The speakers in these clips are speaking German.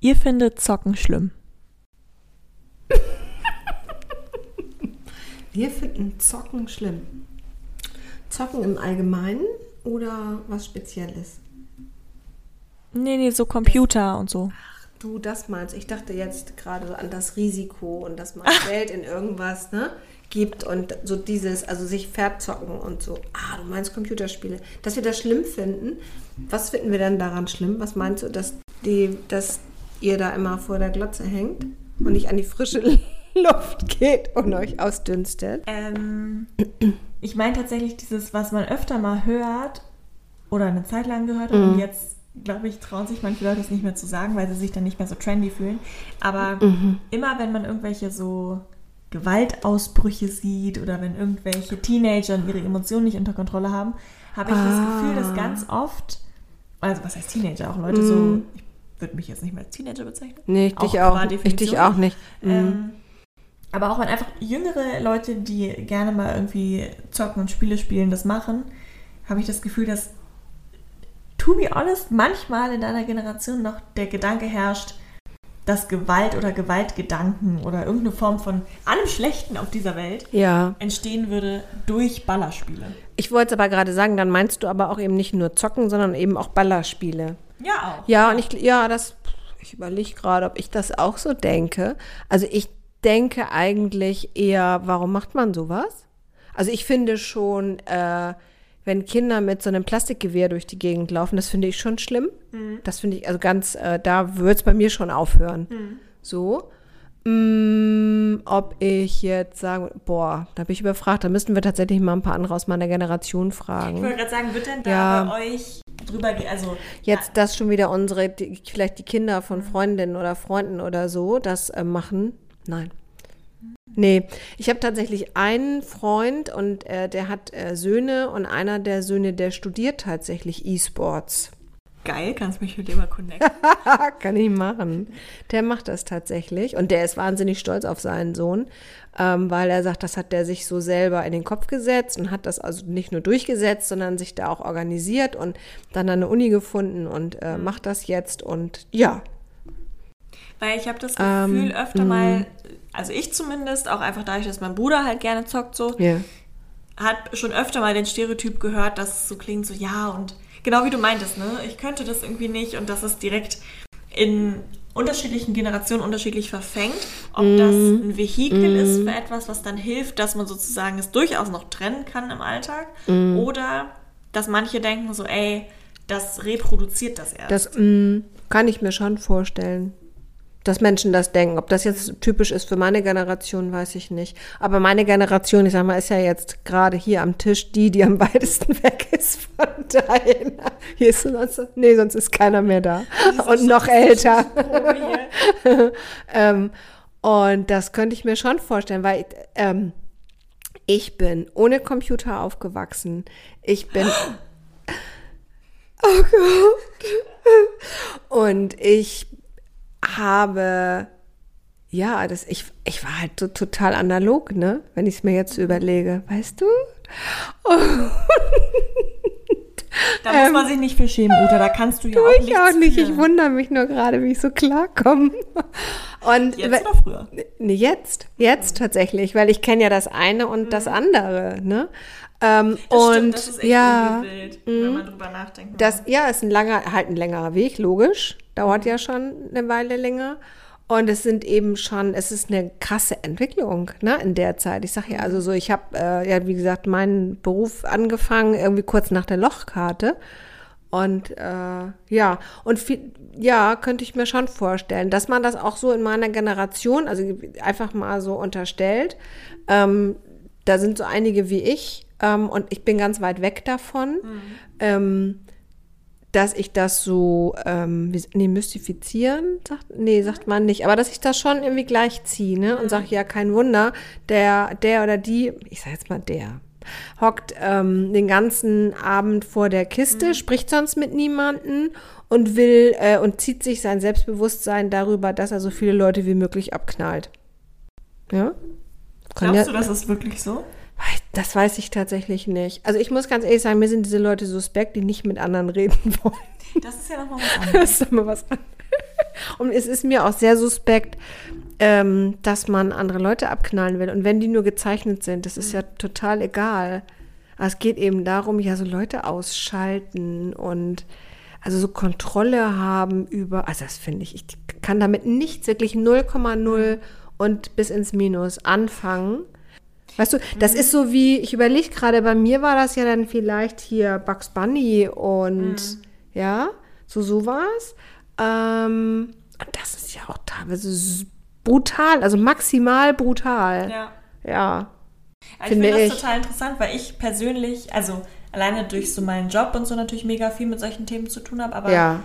Ihr findet Zocken schlimm. Wir finden Zocken schlimm. Zocken im Allgemeinen oder was Spezielles? Nee, nee, so Computer und so. Du, das meinst. Ich dachte jetzt gerade an das Risiko und dass man Geld in irgendwas ne, gibt und so dieses, also sich verzocken und so. Ah, du meinst Computerspiele. Dass wir das schlimm finden. Was finden wir denn daran schlimm? Was meinst du, dass, die, dass ihr da immer vor der Glotze hängt und nicht an die frische Luft geht und euch ausdünstet? Ähm, ich meine tatsächlich dieses, was man öfter mal hört oder eine Zeit lang gehört hat und jetzt, glaube ich, trauen sich manche Leute es nicht mehr zu sagen, weil sie sich dann nicht mehr so trendy fühlen. Aber immer wenn man irgendwelche so Gewaltausbrüche sieht oder wenn irgendwelche Teenager ihre Emotionen nicht unter Kontrolle haben, habe ich das Gefühl, dass ganz oft, also was heißt Teenager, auch Leute so, ich würde mich jetzt nicht mehr als Teenager bezeichnen. Nee, ich dich qua auch. Ich dich auch nicht. Mhm. Ähm, aber auch wenn einfach jüngere Leute, die gerne mal irgendwie zocken und Spiele spielen, das machen, habe ich das Gefühl, dass, to be honest, manchmal in deiner Generation noch der Gedanke herrscht, dass Gewalt oder Gewaltgedanken oder irgendeine Form von allem Schlechten auf dieser Welt Ja. entstehen würde durch Ballerspiele. Ich wollte es aber gerade sagen, dann meinst du aber auch eben nicht nur Zocken, sondern eben auch Ballerspiele. Ja, auch. Ja, und ich, ja, das, ich überlege gerade, ob ich das auch so denke. Also ich denke eigentlich eher, warum macht man sowas? Also ich finde schon, äh, wenn Kinder mit so einem Plastikgewehr durch die Gegend laufen, das finde ich schon schlimm. Das finde ich, also ganz, äh, da würde es bei mir schon aufhören. So. Mm, ob ich jetzt sagen, boah, da bin ich überfragt, da müssten wir tatsächlich mal ein paar andere aus meiner Generation Ich fragen. wollte gerade sagen, wird denn da Ja. bei euch drüber, ge- also Jetzt, dass schon wieder unsere, die, vielleicht die Kinder von Freundinnen oder Freunden oder so das äh, machen. Nein. Nee, ich habe tatsächlich einen Freund und äh, der hat äh, Söhne und einer der Söhne, der studiert tatsächlich E-Sports. Geil, kannst mich mit dem mal connecten. Kann ich machen. Der macht das tatsächlich und der ist wahnsinnig stolz auf seinen Sohn, ähm, weil er sagt, das hat der sich so selber in den Kopf gesetzt und hat das also nicht nur durchgesetzt, sondern sich da auch organisiert und dann eine Uni gefunden und äh, macht das jetzt und ja, Weil ich habe das Ähm, Gefühl öfter mal, also ich zumindest, auch einfach dadurch, dass mein Bruder halt gerne zockt so, ja. hat schon öfter mal den Stereotyp gehört, dass es so klingt, so ja und genau wie du meintest, ne? Ich könnte das irgendwie nicht und dass es direkt in unterschiedlichen Generationen unterschiedlich verfängt, ob das ein Vehikel ist für etwas, was dann hilft, dass man sozusagen es durchaus noch trennen kann im Alltag. Oder dass manche denken so, ey, das reproduziert das erst. Das mm, kann ich mir schon vorstellen, dass Menschen das denken. Ob das jetzt typisch ist für meine Generation, weiß ich nicht. Aber meine Generation, ich sag mal, ist ja jetzt gerade hier am Tisch die, die am weitesten weg ist von deiner. Hier ist sonst, nee, sonst ist keiner mehr da. Und noch älter. ähm, und das könnte ich mir schon vorstellen, weil ähm, ich bin ohne Computer aufgewachsen. Ich bin. Oh Gott. Und ich habe, ja, das, ich, ich war halt so total analog, ne? Wenn ich es mir jetzt überlege, weißt du? Da muss man sich nicht für schämen, Uta, da kannst du ja auch ich auch nicht. Ich wundere mich nur gerade, wie ich so klarkomme. Und Jetzt oder früher? Jetzt, jetzt tatsächlich, weil ich kenne ja das eine und das andere, ne? Ähm, Mhm. Das und stimmt, das ist echt ja, wild, wenn man drüber nachdenkt. das ja ist ein langer, halt ein längerer Weg, logisch. Dauert ja schon eine Weile länger. Und es sind eben schon, es ist eine krasse Entwicklung, ne, in der Zeit. Ich sag ja, also so, ich habe äh, ja, wie gesagt, meinen Beruf angefangen, irgendwie kurz nach der Lochkarte. Und äh, ja, und viel, ja, könnte ich mir schon vorstellen, dass man das auch so in meiner Generation, also einfach mal so unterstellt. Ähm, da sind so einige wie ich ähm, und ich bin ganz weit weg davon. Ähm, dass ich das so, ähm, nee, mystifizieren, sagt, nee, sagt man nicht, aber dass ich das schon irgendwie gleichziehe, ne? Und sage, ja, kein Wunder, der, der oder die, ich sag jetzt mal der, hockt ähm, den ganzen Abend vor der Kiste, spricht sonst mit niemanden und will äh, und zieht sich sein Selbstbewusstsein darüber, dass er so viele Leute wie möglich abknallt. Ja? Kann Glaubst ja, du, das ist wirklich so? Das weiß ich tatsächlich nicht. Also ich muss ganz ehrlich sagen, mir sind diese Leute suspekt, die nicht mit anderen reden wollen. Das ist ja nochmal was Das anderes. ist immer was anderes. Und es ist mir auch sehr suspekt, ähm, dass man andere Leute abknallen will. Und wenn die nur gezeichnet sind, das ist ja total egal. Aber es geht eben darum, ja, so Leute ausschalten und also so Kontrolle haben über, also das finde ich, ich kann damit nichts wirklich 0,0 und bis ins Minus anfangen. Weißt du, das ist so wie, ich überlege gerade, bei mir war das ja dann vielleicht hier Bugs Bunny und ja, so sowas. Ähm, und das ist ja auch teilweise brutal, also maximal brutal. Ja. Ja. Aber ich Finde finde das ich. total interessant, weil ich persönlich, also alleine durch so meinen Job und so natürlich mega viel mit solchen Themen zu tun habe, aber Ja.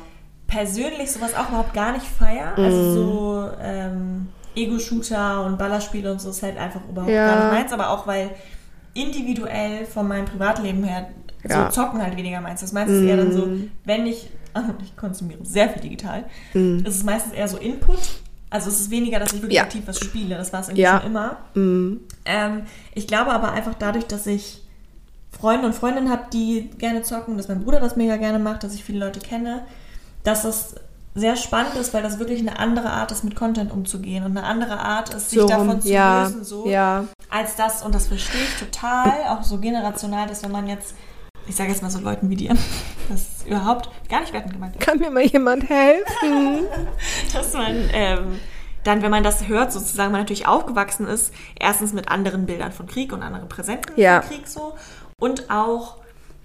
persönlich sowas auch überhaupt gar nicht feier. Mhm. Also so ähm, Ego-Shooter und Ballerspiele und so ist halt einfach überhaupt Ja. gar nicht meins, aber auch weil individuell von meinem Privatleben her Ja. Mhm. so zocken halt weniger meins. Das ist meistens eher dann so, wenn ich, ich konsumiere sehr viel digital, Mhm. ist es meistens eher so Input. Also es ist weniger, dass ich wirklich Ja. aktiv was spiele. Das war es irgendwie Ja. schon immer. Mhm. Ähm, ich glaube aber einfach dadurch, dass ich Freunde und Freundinnen habe, die gerne zocken, dass mein Bruder das mega gerne macht, dass ich viele Leute kenne, dass das sehr spannend ist, weil das wirklich eine andere Art ist, mit Content umzugehen und eine andere Art ist, sich So, davon zu ja, lösen, so ja. als das, und das verstehe ich total, auch so generational, dass wenn man jetzt, ich sage jetzt mal so Leuten wie dir, das ist überhaupt gar nicht wertend gemeint, Kann mir mal jemand helfen? dass man ähm, dann, wenn man das hört, sozusagen, man natürlich aufgewachsen ist, erstens mit anderen Bildern von Krieg und anderen Präsenten Ja. von Krieg so und auch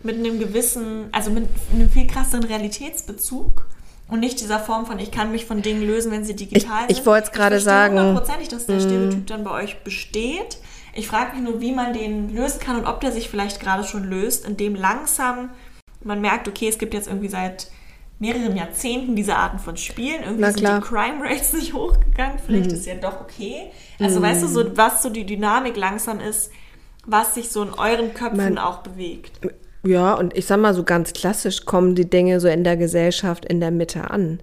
mit einem gewissen, also mit einem viel krasseren Realitätsbezug und nicht dieser Form von, ich kann mich von Dingen lösen, wenn sie digital Ich- ich sind. wollte es gerade Ich sagen. Mhm. hundertprozentig, dass der Stereotyp dann bei euch besteht. Ich frage mich nur, wie man den lösen kann und ob der sich vielleicht gerade schon löst, indem langsam man merkt, okay, es gibt jetzt irgendwie seit mehreren Jahrzehnten diese Arten von Spielen. Irgendwie Na sind klar. Mhm. die Crime Rates nicht hochgegangen. Vielleicht ist ja doch okay. Also weißt du, so, was so die Dynamik langsam ist, was sich so in euren Köpfen Mein- auch bewegt. Ja, und ich sag mal, so ganz klassisch kommen die Dinge so in der Gesellschaft in der Mitte an.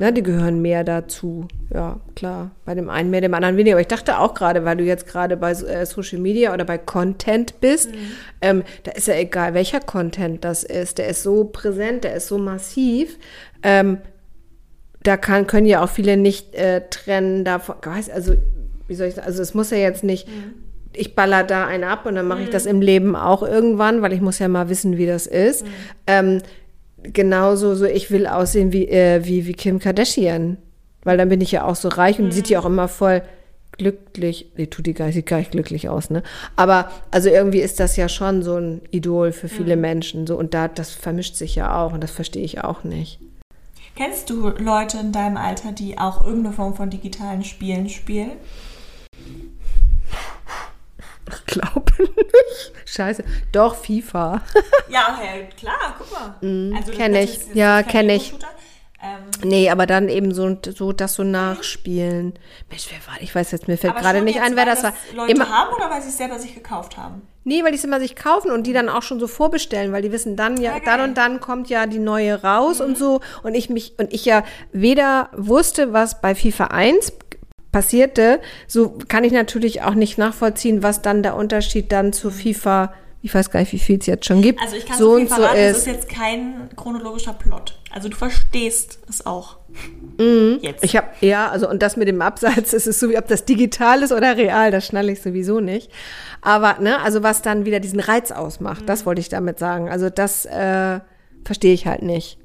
Ne, die gehören mehr dazu. Ja, klar. Bei dem einen mehr, dem anderen weniger. Aber ich dachte auch gerade, weil du jetzt gerade bei äh, Social Media oder bei Content bist, ähm, da ist ja egal, welcher Content das ist. Der ist so präsent, der ist so massiv. Ähm, da kann, können ja auch viele nicht äh, trennen davon. Also, wie soll ich sagen? Also, es muss ja jetzt nicht, ich baller da einen ab und dann mache ich das im Leben auch irgendwann, weil ich muss ja mal wissen, wie das ist. Ähm, genauso, so ich will aussehen wie, äh, wie, wie Kim Kardashian. Weil dann bin ich ja auch so reich und sieht ja auch immer voll glücklich. Nee, tut die gar, sieht gar nicht glücklich aus, ne? Aber also irgendwie ist das ja schon so ein Idol für viele Menschen. So, und da, das vermischt sich ja auch und das verstehe ich auch nicht. Kennst du Leute in deinem Alter, die auch irgendeine Form von digitalen Spielen spielen? Glaube nicht. Scheiße. Doch, FIFA. Ja, ja klar, guck mal. Also, das kenn ist ich. Ja, kein kenn ich. Ähm, Nee, aber dann eben so, so das so nachspielen. Mensch, wer war Ich weiß jetzt, mir fällt gerade nicht ein, wer weil das war. Leute Immer, haben oder weil sie es selber sich gekauft haben? nee, weil die es immer sich kaufen und die dann auch schon so vorbestellen, weil die wissen dann ja, Ja, dann. Mhm. und dann kommt ja die neue raus und so. Und ich mich, und ich ja weder wusste, was bei FIFA 1 passierte, so kann ich natürlich auch nicht nachvollziehen, was dann der Unterschied dann zu FIFA, ich weiß gar nicht, wie viel es jetzt schon gibt, Also ich kann so viel und so verraten, es ist. ist jetzt kein chronologischer Plot. Also du verstehst es auch. Jetzt. Ich habe ja, also und das mit dem Abseits, es ist so, wie ob das digital ist oder real, das schnalle ich sowieso nicht. Aber ne, also was dann wieder diesen Reiz ausmacht, Mhm. das wollte ich damit sagen. Also das äh, verstehe ich halt nicht.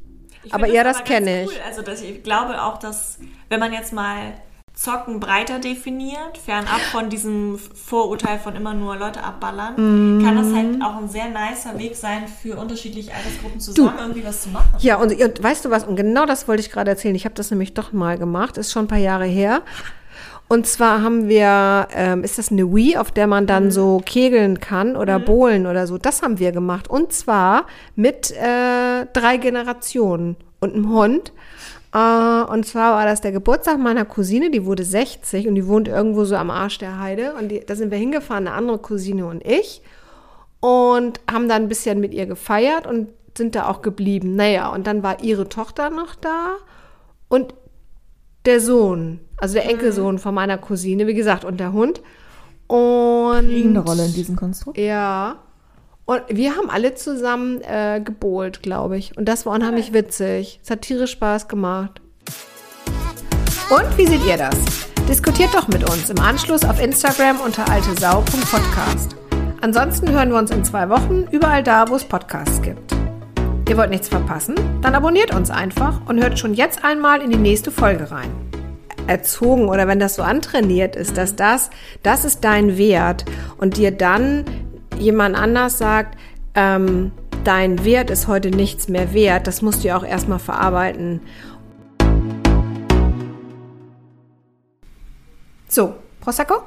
Ich aber ja, das ganz kenne ich. Cool. Also das, ich glaube auch, dass wenn man jetzt mal Zocken breiter definiert, fernab von diesem Vorurteil von immer nur Leute abballern, kann das halt auch ein sehr nicer Weg sein, für unterschiedliche Altersgruppen zusammen irgendwie was zu machen. Ja, und, und weißt du was, und genau das wollte ich gerade erzählen. Ich habe das nämlich doch mal gemacht, ist schon ein paar Jahre her. Und zwar haben wir, ähm, ist das eine Wii, auf der man dann so kegeln kann oder bowlen oder so. Das haben wir gemacht. Und zwar mit äh, drei Generationen und einem Hund. Äh, und zwar war das der Geburtstag meiner Cousine, die wurde 60 und die wohnt irgendwo so am Arsch der Heide. Und die, da sind wir hingefahren, eine andere Cousine und ich. Und haben dann ein bisschen mit ihr gefeiert und sind da auch geblieben. Naja, und dann war ihre Tochter noch da und der Sohn, also der Enkelsohn von meiner Cousine, wie gesagt, und der Hund. Und Irgendeine Rolle in diesem Konstrukt. ja. Und wir haben alle zusammen äh, gebohlt, glaube ich. Und das war unheimlich witzig. Es hat tierisch Spaß gemacht. Und wie seht ihr das? Diskutiert doch mit uns im Anschluss auf Instagram unter altesau.podcast. Ansonsten hören wir uns in zwei Wochen überall da, wo es Podcasts gibt. Ihr wollt nichts verpassen? Dann abonniert uns einfach und hört schon jetzt einmal in die nächste Folge rein. Erzogen oder wenn das so antrainiert ist, dass das, das ist dein Wert und dir dann jemand anders sagt, ähm, dein Wert ist heute nichts mehr wert, das musst du ja auch erstmal verarbeiten. So, Prosecco?